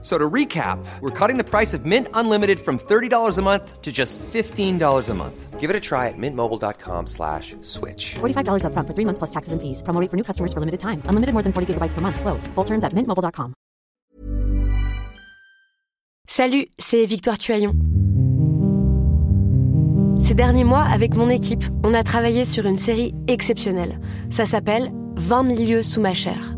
So to recap, we're cutting the price of Mint Unlimited from $30 a month to just $15 a month. Give it a try at mintmobile.com slash switch. $45 upfront for three months plus taxes and fees. Promo rate for new customers for limited time. Unlimited more than 40 gigabytes per month. Slows. Full terms at mintmobile.com. Salut, c'est Victoire Tuaillon. Ces derniers mois, avec mon équipe, on a travaillé sur une série exceptionnelle. Ça s'appelle 20 milieux sous ma chair.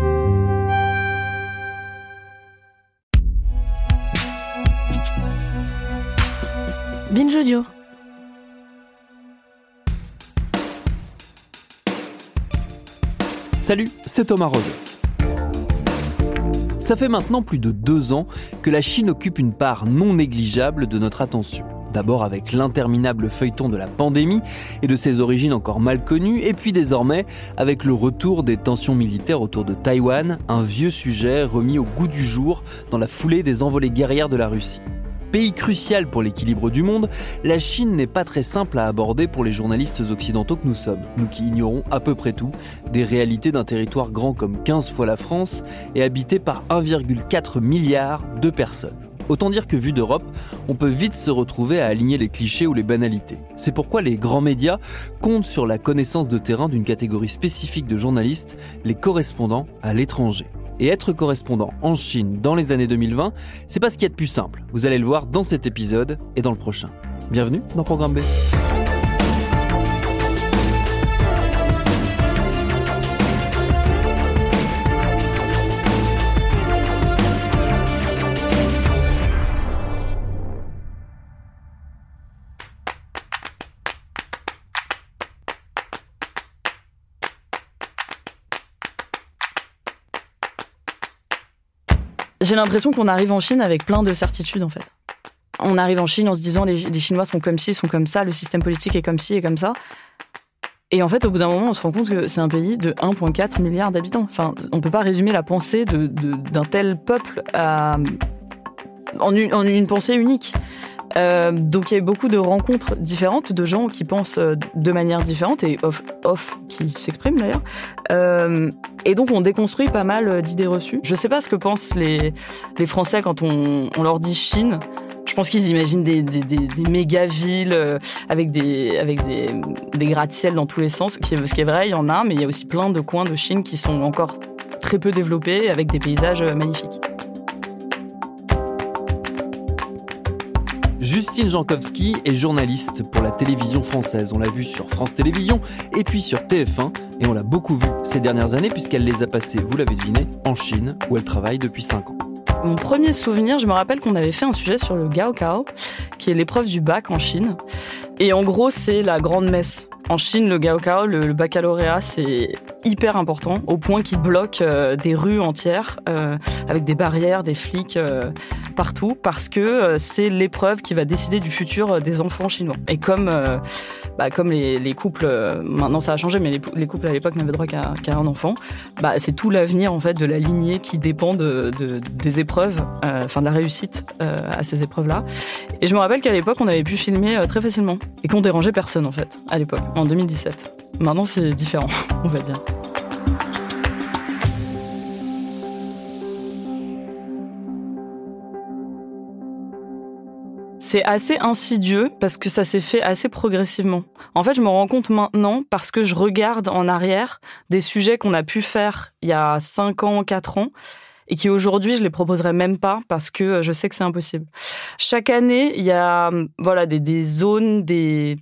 Binge Audio. Salut, c'est Thomas Rose. Ça fait maintenant plus de deux ans que la Chine occupe une part non négligeable de notre attention. D'abord avec l'interminable feuilleton de la pandémie et de ses origines encore mal connues, et puis désormais avec le retour des tensions militaires autour de Taïwan, un vieux sujet remis au goût du jour dans la foulée des envolées guerrières de la Russie. Pays crucial pour l'équilibre du monde, la Chine n'est pas très simple à aborder pour les journalistes occidentaux que nous sommes, nous qui ignorons à peu près tout des réalités d'un territoire grand comme 15 fois la France et habité par 1,4 milliard de personnes. Autant dire que vu d'Europe, on peut vite se retrouver à aligner les clichés ou les banalités. C'est pourquoi les grands médias comptent sur la connaissance de terrain d'une catégorie spécifique de journalistes, les correspondants à l'étranger. Et être correspondant en Chine dans les années 2020, c'est pas ce qu'il y a de plus simple. Vous allez le voir dans cet épisode et dans le prochain. Bienvenue dans Programme B. J'ai l'impression qu'on arrive en Chine avec plein de certitudes en fait. On arrive en Chine en se disant les, les Chinois sont comme ci, sont comme ça, le système politique est comme ci et comme ça. Et en fait, au bout d'un moment, on se rend compte que c'est un pays de 1,4 milliard d'habitants. Enfin, on peut pas résumer la pensée d'un de, d'un tel peuple en une pensée unique. Euh, donc il y a eu beaucoup de rencontres différentes de gens qui pensent euh, de manière différente et off, off qui s'expriment d'ailleurs. Euh, et donc on déconstruit pas mal d'idées reçues. Je sais pas ce que pensent les, les Français quand on, on leur dit Chine. Je pense qu'ils imaginent des, des, des, méga villes avec des avec des, des gratte-ciel dans tous les sens. Ce qui est vrai, il y en a, mais il y a aussi plein de coins de Chine qui sont encore très peu développés avec des paysages magnifiques. Justine Jankowski est journaliste pour la télévision française. On l'a vue sur France Télévisions et puis sur TF1 et on l'a beaucoup vue ces dernières années puisqu'elle les a passées, vous l'avez deviné, en Chine où elle travaille depuis 5 ans. Mon premier souvenir, je me rappelle qu'on avait fait un sujet sur le Gaokao, qui est l'épreuve du bac en Chine. Et en gros, c'est la grande messe. En Chine, le Gaokao, le, le baccalauréat, c'est hyper important, au point qu'il bloque euh, des rues entières, euh, avec des barrières, des flics euh, partout, parce que c'est l'épreuve qui va décider du futur des enfants chinois. Et comme, bah, comme les, les couples, maintenant ça a changé, mais les, les couples à l'époque n'avaient droit qu'à qu un enfant, bah, c'est tout l'avenir en fait de la lignée qui dépend de, de des épreuves, enfin de la réussite à ces épreuves-là. Et je me rappelle qu'à l'époque, on avait pu filmer très facilement et qu'on dérangeait personne en fait, à l'époque, en 2017. Maintenant, c'est différent, on va dire. c'est assez insidieux parce que ça s'est fait assez progressivement. En fait, je me rends compte maintenant parce que je regarde en arrière des sujets qu'on a pu faire il y a 5 ans, 4 ans et qui aujourd'hui je les proposerai même pas parce que je sais que c'est impossible. Chaque année, il y a voilà des zones, des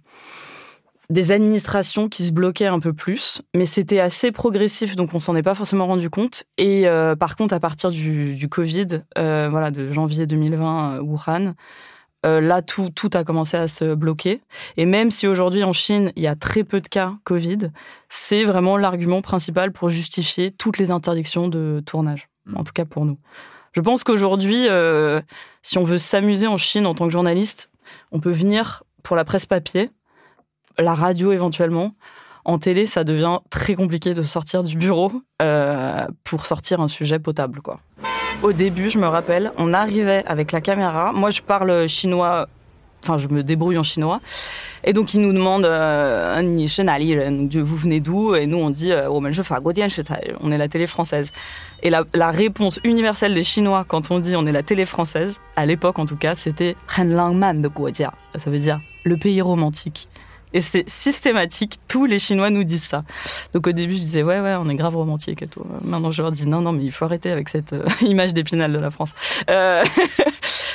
des administrations qui se bloquaient un peu plus, mais c'était assez progressif, donc on s'en est pas forcément rendu compte. Et euh, par contre, à partir du, du Covid, euh, voilà, de janvier 2020, euh, Wuhan, euh, là tout tout a commencé à se bloquer. Et même si aujourd'hui en Chine il y a très peu de cas Covid, c'est vraiment l'argument principal pour justifier toutes les interdictions de tournage, en tout cas pour nous. Je pense qu'aujourd'hui, euh, si on veut s'amuser en Chine en tant que journaliste, on peut venir pour la presse papier la radio éventuellement. En télé, ça devient très compliqué de sortir du bureau euh, pour sortir un sujet potable, quoi. Au début, je me rappelle, on arrivait avec la caméra. Moi, je parle chinois. Enfin, je me débrouille en chinois. Et donc, ils nous demandent euh, Donc, vous venez d'où? Et nous, on dit euh, Oh, je On est la télé française. Et la, réponse universelle des Chinois quand on dit on est la télé française, à l'époque en tout cas, c'était Ren Langman de. Ça veut dire le pays romantique. Et c'est systématique, tous les Chinois nous disent ça. Donc au début, je disais, ouais, ouais, on est grave romantique et tout. Maintenant, je leur dis, non, non, mais il faut arrêter avec cette euh, image d'épinal de la France. Euh...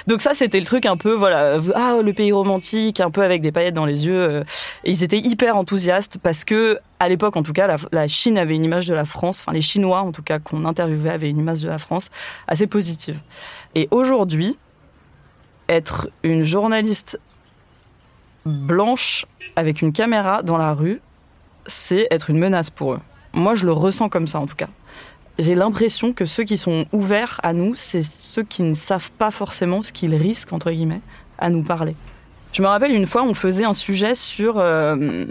Donc ça, c'était le truc un peu, voilà, ah, le pays romantique, un peu avec des paillettes dans les yeux. Euh. Et ils étaient hyper enthousiastes parce que, à l'époque, en tout cas, la, Chine avait une image de la France, enfin les Chinois, en tout cas, qu'on interviewait, avaient une image de la France assez positive. Et aujourd'hui, être une journaliste blanche avec une caméra dans la rue, c'est être une menace pour eux. Moi, je le ressens comme ça en tout cas. J'ai l'impression que ceux qui sont ouverts à nous, c'est ceux qui ne savent pas forcément ce qu'ils risquent, entre guillemets, à nous parler. Je me rappelle une fois, on faisait un sujet sur, euh,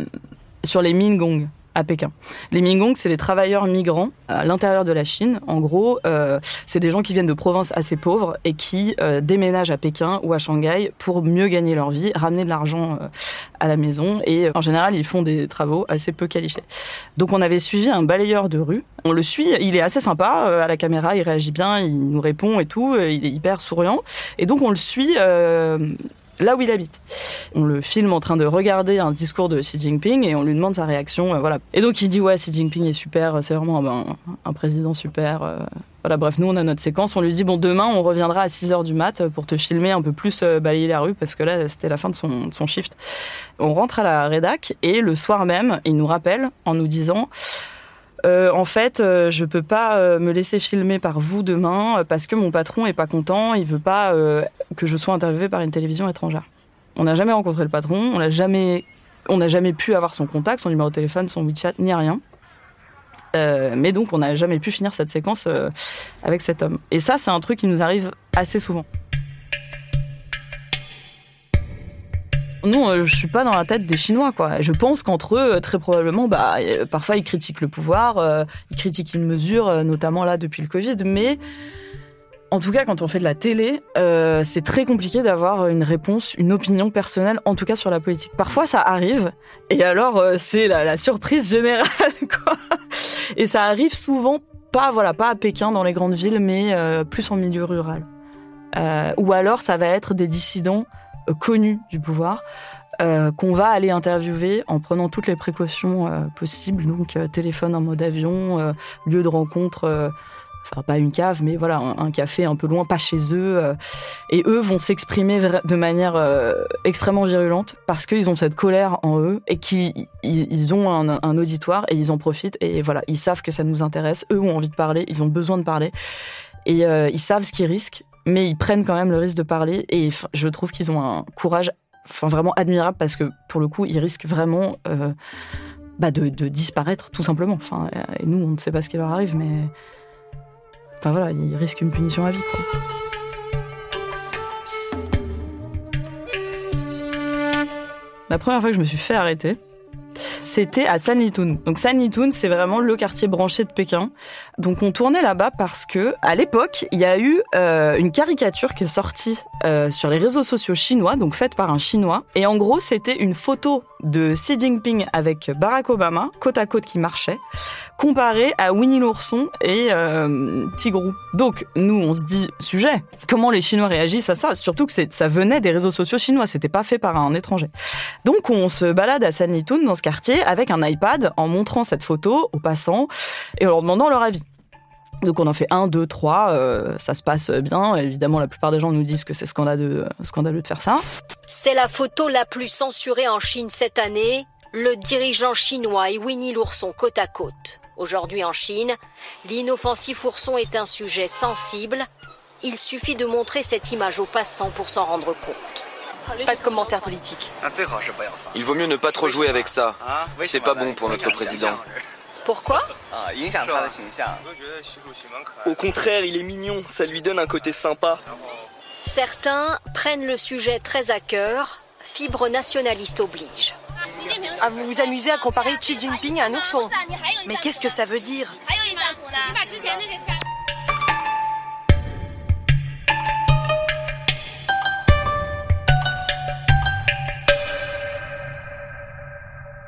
sur les Mingong à Pékin. Les Mingong, c'est les travailleurs migrants à l'intérieur de la Chine. En gros, euh, c'est des gens qui viennent de provinces assez pauvres et qui euh, déménagent à Pékin ou à Shanghai pour mieux gagner leur vie, ramener de l'argent euh, à la maison. Et en général, ils font des travaux assez peu qualifiés. Donc, on avait suivi un balayeur de rue. On le suit, il est assez sympa à la caméra, il réagit bien, il nous répond et tout, il est hyper souriant. Et donc, on le suit là où il habite. On le filme en train de regarder un discours de Xi Jinping et on lui demande sa réaction. Euh, voilà. Et donc il dit ouais, Xi Jinping est super, c'est vraiment un, un, président super. Euh. voilà, bref, nous on a notre séquence. On lui dit bon, demain on reviendra à 6 heures du mat pour te filmer un peu plus euh, balayer la rue parce que là c'était la fin de son, de son shift. On rentre à la rédac et le soir même, il nous rappelle en nous disant euh, en fait, euh, je peux pas euh, me laisser filmer par vous demain parce que mon patron est pas content, il veut pas que je sois interviewé par une télévision étrangère. On n'a jamais rencontré le patron, on n'a jamais, on n'a jamais pu avoir son contact, son numéro de téléphone, son WeChat, ni rien. mais donc, on n'a jamais pu finir cette séquence avec cet homme. Et ça, c'est un truc qui nous arrive assez souvent. Non, euh, je suis pas dans la tête des Chinois, quoi. Je pense qu'entre eux, très probablement, bah, euh, parfois ils critiquent le pouvoir, euh, ils critiquent une mesure, notamment là depuis le Covid, mais en tout cas, quand on fait de la télé, euh, c'est très compliqué d'avoir une réponse, une opinion personnelle, en tout cas sur la politique. Parfois, ça arrive, et alors c'est la, surprise générale, quoi. Et ça arrive souvent, pas voilà, pas à Pékin dans les grandes villes, mais euh, plus en milieu rural. Euh, ou alors, ça va être des dissidents connus du pouvoir, euh, qu'on va aller interviewer en prenant toutes les précautions euh, possibles, donc euh, téléphone en mode avion, lieu de rencontre, enfin pas une cave, mais voilà un, café un peu loin, pas chez eux, et eux vont s'exprimer de manière extrêmement virulente parce qu'ils ont cette colère en eux et qu'ils ils ont un, auditoire et ils en profitent et voilà ils savent que ça nous intéresse, eux ont envie de parler, ils ont besoin de parler et ils savent ce qu'ils risquent mais ils prennent quand même le risque de parler et je trouve qu'ils ont un courage vraiment admirable parce que pour le coup ils risquent vraiment euh, bah de, disparaître tout simplement enfin et nous on ne sait pas ce qui leur arrive mais enfin voilà ils risquent une punition à vie. La première fois que je me suis fait arrêter, c'était à Sanlitun. Donc Sanlitun, c'est vraiment le quartier branché de Pékin. Donc on tournait là-bas parce que à l'époque, il y a eu euh, une caricature qui est sortie euh, sur les réseaux sociaux chinois, donc faite par un chinois. Et en gros, c'était une photo de Xi Jinping avec Barack Obama, côte à côte qui marchait, comparé à Winnie l'ourson et euh, Tigrou. Donc nous, on se dit sujet. Comment les Chinois réagissent à ça? Surtout que ça venait des réseaux sociaux chinois, c'était pas fait par un étranger. Donc on se balade à Sanlitun dans ce quartier avec un iPad en montrant cette photo aux passants et en leur demandant leur avis. Donc on en fait un, deux, trois, euh, ça se passe bien. Évidemment, la plupart des gens nous disent que c'est scandaleux, scandaleux de faire ça. C'est la photo la plus censurée en Chine cette année. le dirigeant chinois et Winnie l'ourson côte à côte. Aujourd'hui en Chine, l'inoffensif ourson est un sujet sensible. Il suffit de montrer cette image aux passants pour s'en rendre compte. Pas de commentaires politiques. Il vaut mieux ne pas trop jouer avec ça. C'est pas bon pour notre président. Pourquoi? Au contraire, il est mignon, ça lui donne un côté sympa. Certains prennent le sujet très à cœur, fibre nationaliste oblige. Ah, vous vous amusez à comparer Xi Jinping à un ourson. Mais qu'est-ce que ça veut dire?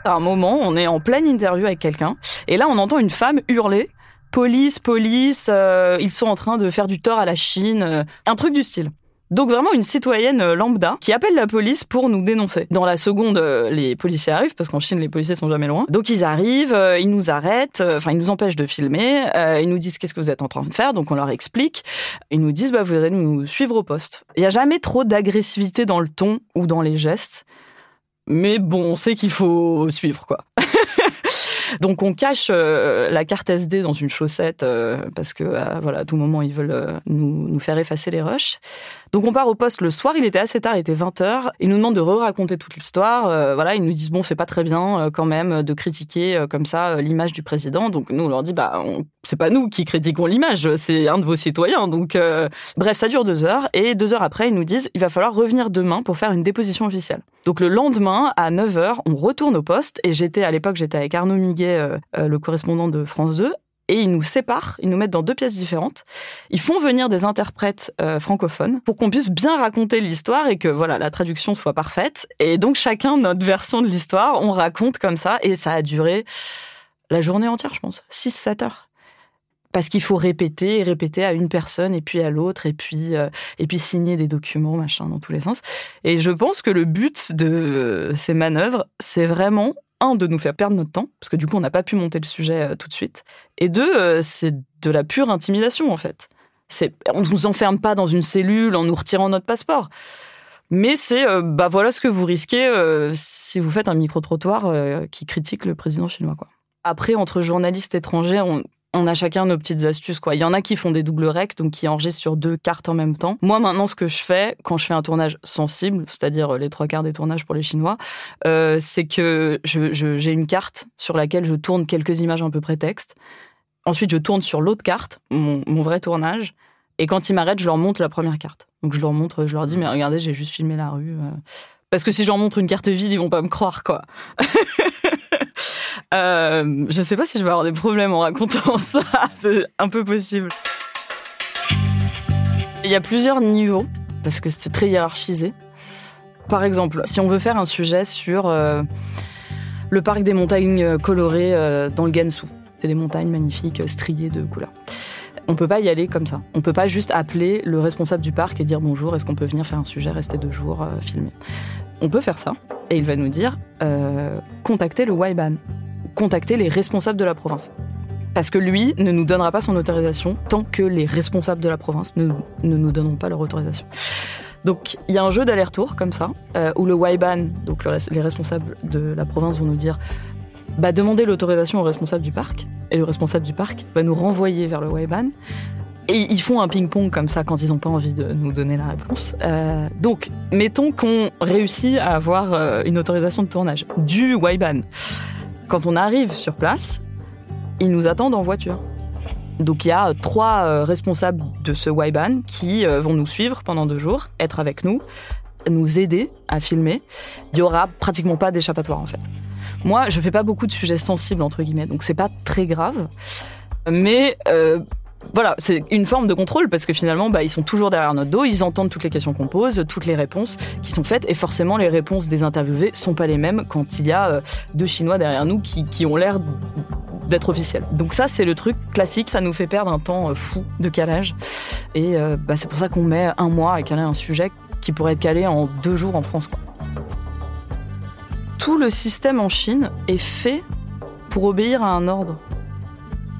À un moment, on est en pleine interview avec quelqu'un, et là, on entend une femme hurler police, police, euh, ils sont en train de faire du tort à la Chine, euh, un truc du style. Donc vraiment une citoyenne euh, lambda qui appelle la police pour nous dénoncer. Dans la seconde, les policiers arrivent parce qu'en Chine les policiers sont jamais loin. Donc ils arrivent, ils nous arrêtent, enfin ils nous empêchent de filmer, ils nous disent qu'est-ce que vous êtes en train de faire, donc on leur explique. Ils nous disent bah vous allez nous suivre au poste. Il y a jamais trop d'agressivité dans le ton ou dans les gestes. Mais bon, on sait qu'il faut suivre quoi. Donc on cache euh, la carte SD dans une chaussette euh, parce que euh, voilà, à tout moment ils veulent nous, nous faire effacer les rushs. Donc on part au poste le soir, il était assez tard, il était 20h, ils nous demandent de re-raconter toute l'histoire, euh, voilà, ils nous disent bon, c'est pas très bien euh, quand même de critiquer euh, comme ça l'image du président. Donc nous on leur dit bah c'est pas nous qui critiquons l'image, c'est un de vos citoyens. Donc bref, ça dure deux heures et deux heures après, ils nous disent il va falloir revenir demain pour faire une déposition officielle. Donc le lendemain à 9h, on retourne au poste et j'étais à l'époque j'étais avec Arnaud Miguet, le correspondant de France 2 et ils nous séparent, ils nous mettent dans deux pièces différentes. Ils font venir des interprètes euh, francophones pour qu'on puisse bien raconter l'histoire et que voilà la traduction soit parfaite. Et donc chacun notre version de l'histoire, on raconte comme ça et ça a duré la journée entière, je pense, 6-7 heures. Parce qu'il faut répéter et répéter à une personne et puis à l'autre et puis euh, et puis signer des documents machin dans tous les sens. Et je pense que le but de euh, ces manœuvres, c'est vraiment un de nous faire perdre notre temps parce que du coup on n'a pas pu monter le sujet euh, tout de suite et deux euh, c'est de la pure intimidation en fait. On nous enferme pas dans une cellule en nous retirant notre passeport. Mais c'est euh, bah voilà ce que vous risquez si vous faites un micro trottoir qui critique le président chinois quoi. Après entre journalistes étrangers on on a chacun nos petites astuces quoi. Il y en a qui font des doubles recs donc qui enregistrent sur deux cartes en même temps. Moi maintenant ce que je fais quand je fais un tournage sensible, c'est-à-dire euh, les trois quarts des tournages pour les Chinois, euh, c'est que j'ai une carte sur laquelle je tourne quelques images un peu prétexte. Ensuite je tourne sur l'autre carte, mon, mon vrai tournage, et quand ils m'arrêtent je leur montre la première carte. Donc je leur montre, je leur dis mais regardez j'ai juste filmé la rue. euh. Parce que si je leur montre une carte vide ils vont pas me croire quoi. Euh, je sais pas si je vais avoir des problèmes en racontant ça, c'est un peu possible. Il y a plusieurs niveaux, parce que c'est très hiérarchisé. Par exemple, si on veut faire un sujet sur euh, le parc des montagnes colorées euh, dans le Gansu, c'est des montagnes magnifiques euh, striées de couleurs. On peut pas y aller comme ça. On peut pas juste appeler le responsable du parc et dire bonjour, est-ce qu'on peut venir faire un sujet, rester deux jours, euh, filmer? On peut faire ça, et il va nous dire euh, contactez le Waiban contacter les responsables de la province. Parce que lui ne nous donnera pas son autorisation tant que les responsables de la province ne, nous donneront pas leur autorisation. Donc il y a un jeu d'aller-retour comme ça, euh, où le Waiban, donc le les responsables de la province vont nous dire bah, demandez l'autorisation au responsable du parc, et le responsable du parc va nous renvoyer vers le Waiban. Et ils font un ping-pong comme ça quand ils n'ont pas envie de nous donner la réponse. Euh, donc, mettons qu'on réussit à avoir euh, une autorisation de tournage du Waiban. Quand on arrive sur place, ils nous attendent en voiture. Donc il y a euh, trois euh, responsables de ce Waiban qui euh, vont nous suivre pendant deux jours, être avec nous, nous aider à filmer. Il y aura pratiquement pas d'échappatoire en fait. Moi, je fais pas beaucoup de sujets sensibles entre guillemets, donc c'est pas très grave. Mais voilà, c'est une forme de contrôle parce que finalement, bah, ils sont toujours derrière notre dos, ils entendent toutes les questions qu'on pose, toutes les réponses qui sont faites, et forcément, les réponses des interviewés sont pas les mêmes quand il y a euh, deux Chinois derrière nous qui, qui ont l'air d'être officiels. Donc ça, c'est le truc classique, ça nous fait perdre un temps euh, fou de calage, et euh, bah, c'est pour ça qu'on met un mois à caler un sujet qui pourrait être calé en deux jours en France. Tout le système en Chine est fait pour obéir à un ordre.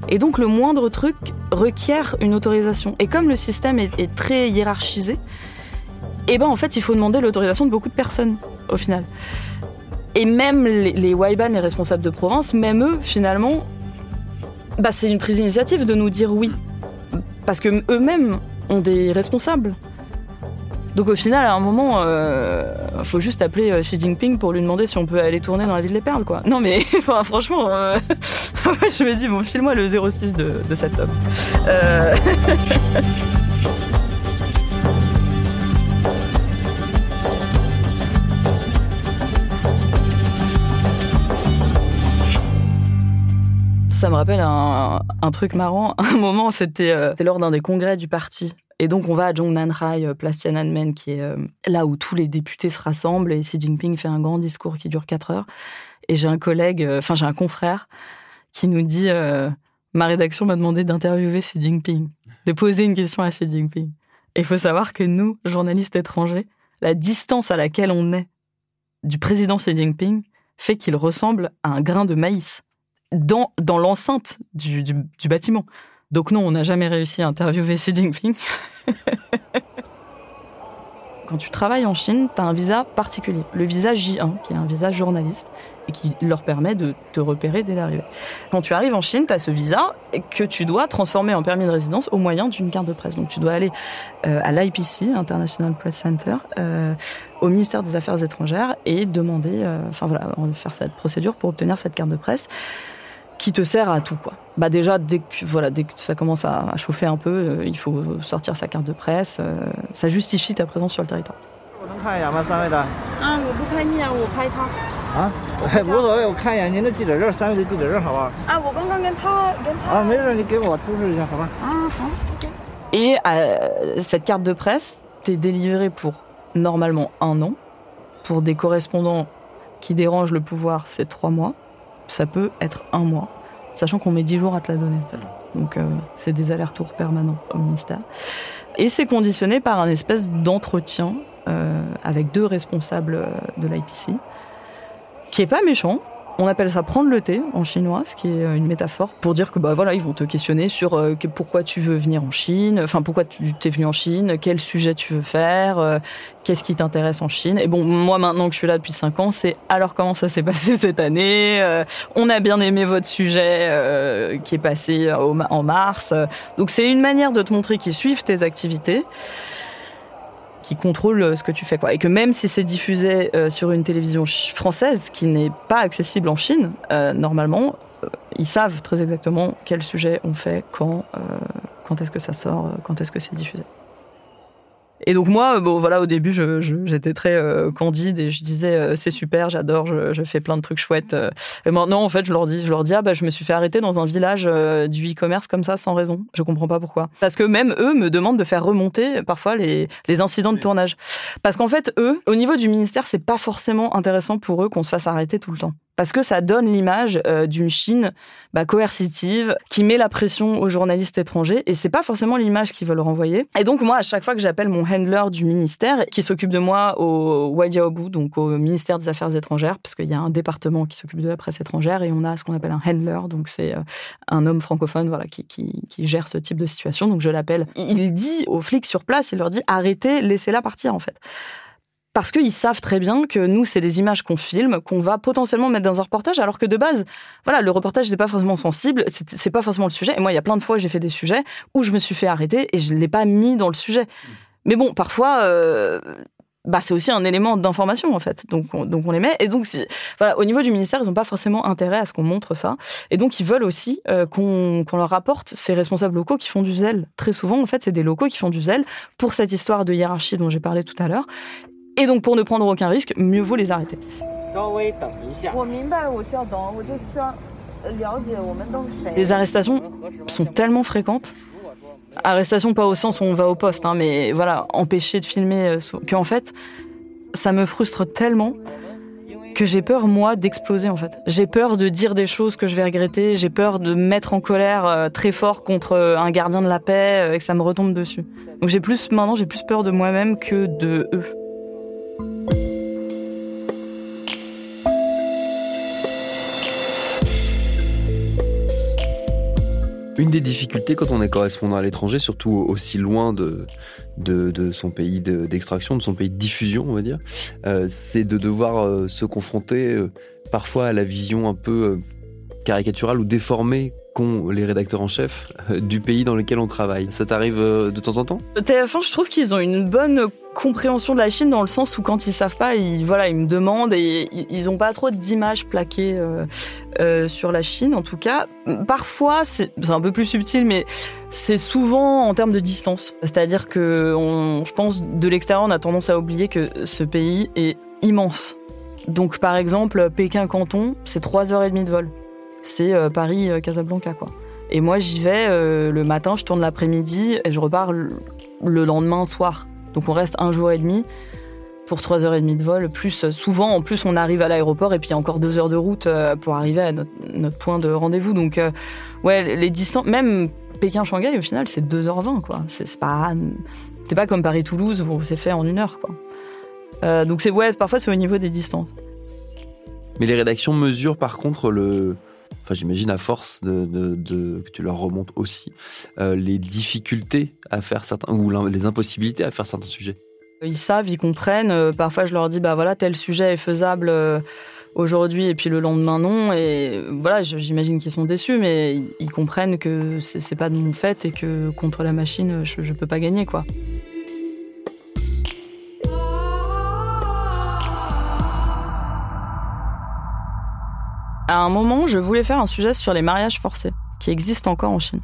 Et donc le moindre truc requiert une autorisation. Et comme le système est, très hiérarchisé, eh ben en fait il faut demander l'autorisation de beaucoup de personnes au final. Et même les, les Waiban, les responsables de province, même eux, finalement, bah, c'est une prise d'initiative de nous dire oui. Parce que eux-mêmes ont des responsables. Donc au final, à un moment, euh, faut juste appeler euh, Xi Jinping pour lui demander si on peut aller tourner dans la ville des perles, quoi. Non mais, franchement, euh, je me dis, bon, file-moi le 06 de, de cet homme. Ça me rappelle un, truc marrant. Un moment, c'était lors d'un des congrès du parti. Et donc, on va à Zhongnanhai, euh, place Tiananmen, qui est euh, là où tous les députés se rassemblent et Xi Jinping fait un grand discours qui dure 4 heures. Et j'ai un collègue, euh, enfin, j'ai un confrère qui nous dit Ma rédaction m'a demandé d'interviewer Xi Jinping, de poser une question à Xi Jinping. Et il faut savoir que nous, journalistes étrangers, la distance à laquelle on est du président Xi Jinping fait qu'il ressemble à un grain de maïs dans, dans l'enceinte du, du bâtiment. Donc non, on n'a jamais réussi à interviewer Xi Jinping. Quand tu travailles en Chine, tu as un visa particulier, le visa J1, qui est un visa journaliste et qui leur permet de te repérer dès l'arrivée. Quand tu arrives en Chine, tu as ce visa que tu dois transformer en permis de résidence au moyen d'une carte de presse. Donc tu dois aller euh, à l'IPC, International Press Center, euh, au ministère des Affaires étrangères et demander, euh, enfin voilà, faire cette procédure pour obtenir cette carte de presse qui te sert à tout quoi. Bah déjà dès que voilà dès que ça commence à, chauffer un peu, euh, il faut sortir sa carte de presse, euh, ça justifie ta présence sur le territoire. Ah, Et euh, cette carte de presse t'est délivrée pour normalement un an, pour des correspondants qui dérangent le pouvoir c'est trois mois. Ça peut être un mois, sachant qu'on met dix jours à te la donner. fait. Donc euh, c'est des allers-retours permanents au ministère. Et c'est conditionné par un espèce d'entretien euh, avec deux responsables euh, de l'IPC, qui est pas méchant. On appelle ça prendre le thé en chinois, ce qui est euh, une métaphore pour dire que bah voilà, ils vont te questionner sur euh, pourquoi tu veux venir en Chine, enfin pourquoi tu t'es venu en Chine, quel sujet tu veux faire, euh, qu'est-ce qui t'intéresse en Chine. Et bon, moi maintenant que je suis là depuis cinq ans, c'est alors comment ça s'est passé cette année. euh, on a bien aimé votre sujet euh, qui est passé en mars. Donc c'est une manière de te montrer qu'ils suivent tes activités qui contrôle euh, ce que tu fais quoi. Et que même si c'est diffusé euh, sur une télévision française qui n'est pas accessible en Chine euh, normalement ils savent très exactement quel sujet on fait quand est-ce que ça sort quand est-ce que c'est diffusé et donc moi, euh, bon voilà, au début, je- je- j'étais très euh, candide et je disais euh, c'est super, j'adore, je, je fais plein de trucs chouettes. euh. Et maintenant, en fait, je leur dis, je leur dis ah bah je me suis fait arrêter dans un village euh, du e-commerce comme ça sans raison. Je comprends pas pourquoi. Parce que même eux me demandent de faire remonter parfois les, les incidents de tournage. Parce qu'en fait, eux, au niveau du ministère, c'est pas forcément intéressant pour eux qu'on se fasse arrêter tout le temps. Parce que ça donne l'image euh, d'une Chine bah, coercitive qui met la pression aux journalistes étrangers et c'est pas forcément l'image qu'ils veulent renvoyer. Et donc moi, à chaque fois que j'appelle mon handler du ministère qui s'occupe de moi au Wadiaobu, donc au ministère des Affaires étrangères, parce qu'il y a un département qui s'occupe de la presse étrangère et on a ce qu'on appelle un handler, donc c'est euh, un homme francophone voilà qui, qui, qui gère ce type de situation. Donc je l'appelle. Il dit aux flics sur place, il leur dit arrêtez, laissez-la partir en fait parce qu'ils savent très bien que nous, c'est des images qu'on filme, qu'on va potentiellement mettre dans un reportage, alors que de base, voilà, le reportage n'est pas forcément sensible, c'est pas forcément le sujet. Et moi, il y a plein de fois, j'ai fait des sujets où je me suis fait arrêter et je l'ai pas mis dans le sujet. Mais bon, parfois, euh, bah, c'est aussi un élément d'information en fait. Donc, on, donc on les met. Et donc, voilà, au niveau du ministère, ils n'ont pas forcément intérêt à ce qu'on montre ça. Et donc, ils veulent aussi euh, qu'on qu'on leur rapporte ces responsables locaux qui font du zèle. Très souvent, en fait, c'est des locaux qui font du zèle pour cette histoire de hiérarchie dont j'ai parlé tout à l'heure. Et donc pour ne prendre aucun risque, mieux vaut les arrêter. Les arrestations sont tellement fréquentes. Arrestations pas au sens où on va au poste, hein, mais voilà, empêcher de filmer, euh, qu'en fait, ça me frustre tellement que j'ai peur, moi, d'exploser, en fait. J'ai peur de dire des choses que je vais regretter, j'ai peur de mettre en colère euh, très fort contre euh, un gardien de la paix euh, et que ça me retombe dessus. Donc j'ai plus, maintenant, j'ai plus peur de moi-même que de eux. Une des difficultés quand on est correspondant à l'étranger, surtout aussi loin de, de, son pays d'extraction, de, son pays de diffusion, on va dire, euh, c'est de devoir euh, se confronter euh, parfois à la vision un peu caricaturale ou déformée qu'ont les rédacteurs en chef du pays dans lequel on travaille. Ça t'arrive de temps en temps? TF1, je trouve qu'ils ont une bonne compréhension de la Chine dans le sens où quand ils savent pas, ils voilà, ils me demandent et ils ont pas trop d'images plaquées euh, euh, sur la Chine. En tout cas, parfois c'est un peu plus subtil, mais c'est souvent en termes de distance. C'est-à-dire que je pense de l'extérieur, on a tendance à oublier que ce pays est immense. Donc par exemple, Pékin-Canton, c'est 3 heures et demie de vol. C'est euh, Paris-Casablanca quoi. Et moi j'y vais le matin, je tourne l'après-midi et je repars le lendemain soir. Donc on reste un jour et demi pour trois heures et demie de vol. Plus souvent, en plus, on arrive à l'aéroport et puis encore deux heures de route euh, pour arriver à notre, point de rendez-vous. Donc, euh, ouais, les distances, même Pékin-Shanghai, au final, c'est 2h20, quoi. C'est pas, pas comme Paris-Toulouse où c'est fait en une heure, quoi. Euh, donc, c'est, ouais, parfois, c'est au niveau des distances. Mais les rédactions mesurent par contre le, enfin j'imagine à force que tu leur remontes aussi euh, les difficultés à faire certains ou les impossibilités à faire certains sujets. Ils savent, ils comprennent. Euh, parfois, je leur dis bah voilà tel sujet est faisable euh, aujourd'hui et puis le lendemain non et voilà j'imagine qu'ils sont déçus mais ils comprennent que c'est pas de mon fait et que contre la machine je, je peux pas gagner quoi. À un moment, je voulais faire un sujet sur les mariages forcés, qui existent encore en Chine.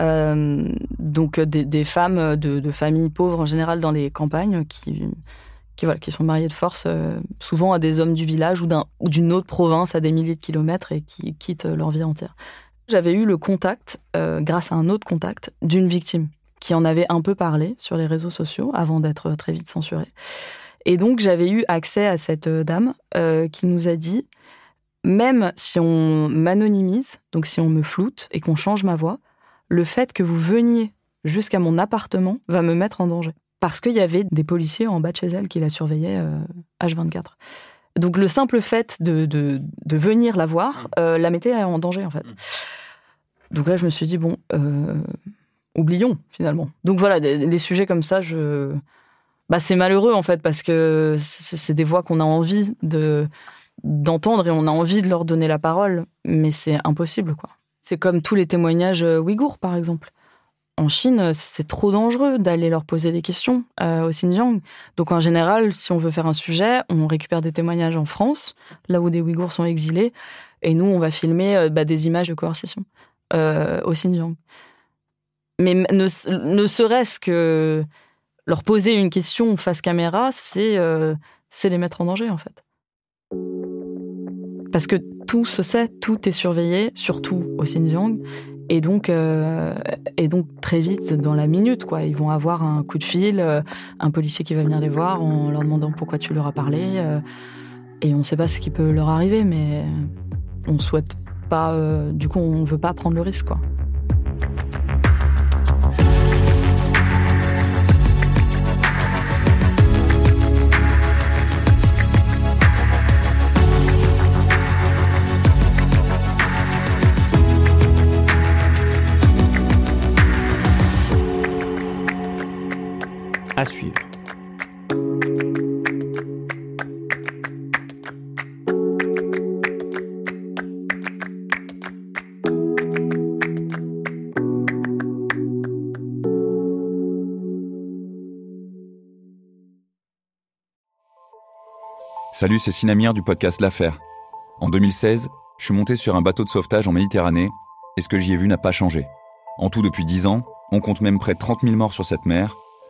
Euh, donc des, femmes de, familles pauvres en général dans les campagnes qui, voilà, qui sont mariées de force, euh, souvent à des hommes du village ou d'une autre province à des milliers de kilomètres et qui quittent leur vie entière. J'avais eu le contact, euh, grâce à un autre contact, d'une victime qui en avait un peu parlé sur les réseaux sociaux avant d'être très vite censurée. Et donc j'avais eu accès à cette dame qui nous a dit même si on m'anonymise, donc si on me floute et qu'on change ma voix, le fait que vous veniez jusqu'à mon appartement va me mettre en danger. Parce qu'il y avait des policiers en bas de chez elle qui la surveillaient H24. Euh, donc le simple fait de, venir la voir mmh. euh, la mettait en danger en fait. Mmh. Donc là je me suis dit bon, euh, oublions finalement. Donc voilà, des, sujets comme ça, je... bah, c'est malheureux en fait parce que c'est des voix qu'on a envie de d'entendre et on a envie de leur donner la parole, mais c'est impossible, quoi. C'est comme tous les témoignages euh, ouïghours, par exemple. En Chine, c'est trop dangereux d'aller leur poser des questions euh, au Xinjiang. Donc en général, si on veut faire un sujet, on récupère des témoignages en France, là où des Ouïghours sont exilés, et nous, on va filmer euh, bah, des images de coercition au Xinjiang. Mais ne, serait-ce que leur poser une question face caméra, c'est les mettre en danger, en fait. Parce que tout se sait, tout est surveillé, surtout au Xinjiang. Et donc, euh, et donc très vite, dans la minute, quoi, ils vont avoir un coup de fil, euh, un policier qui va venir les voir en leur demandant pourquoi tu leur as parlé. Euh, et on ne sait pas ce qui peut leur arriver, mais on souhaite pas. du coup, on veut pas prendre le risque, quoi. À suivre. Salut, c'est Sinamir du podcast L'Affaire. En 2016, je suis monté sur un bateau de sauvetage en Méditerranée et ce que j'y ai vu n'a pas changé. En tout, depuis 10 ans, on compte même près de 30 000 morts sur cette mer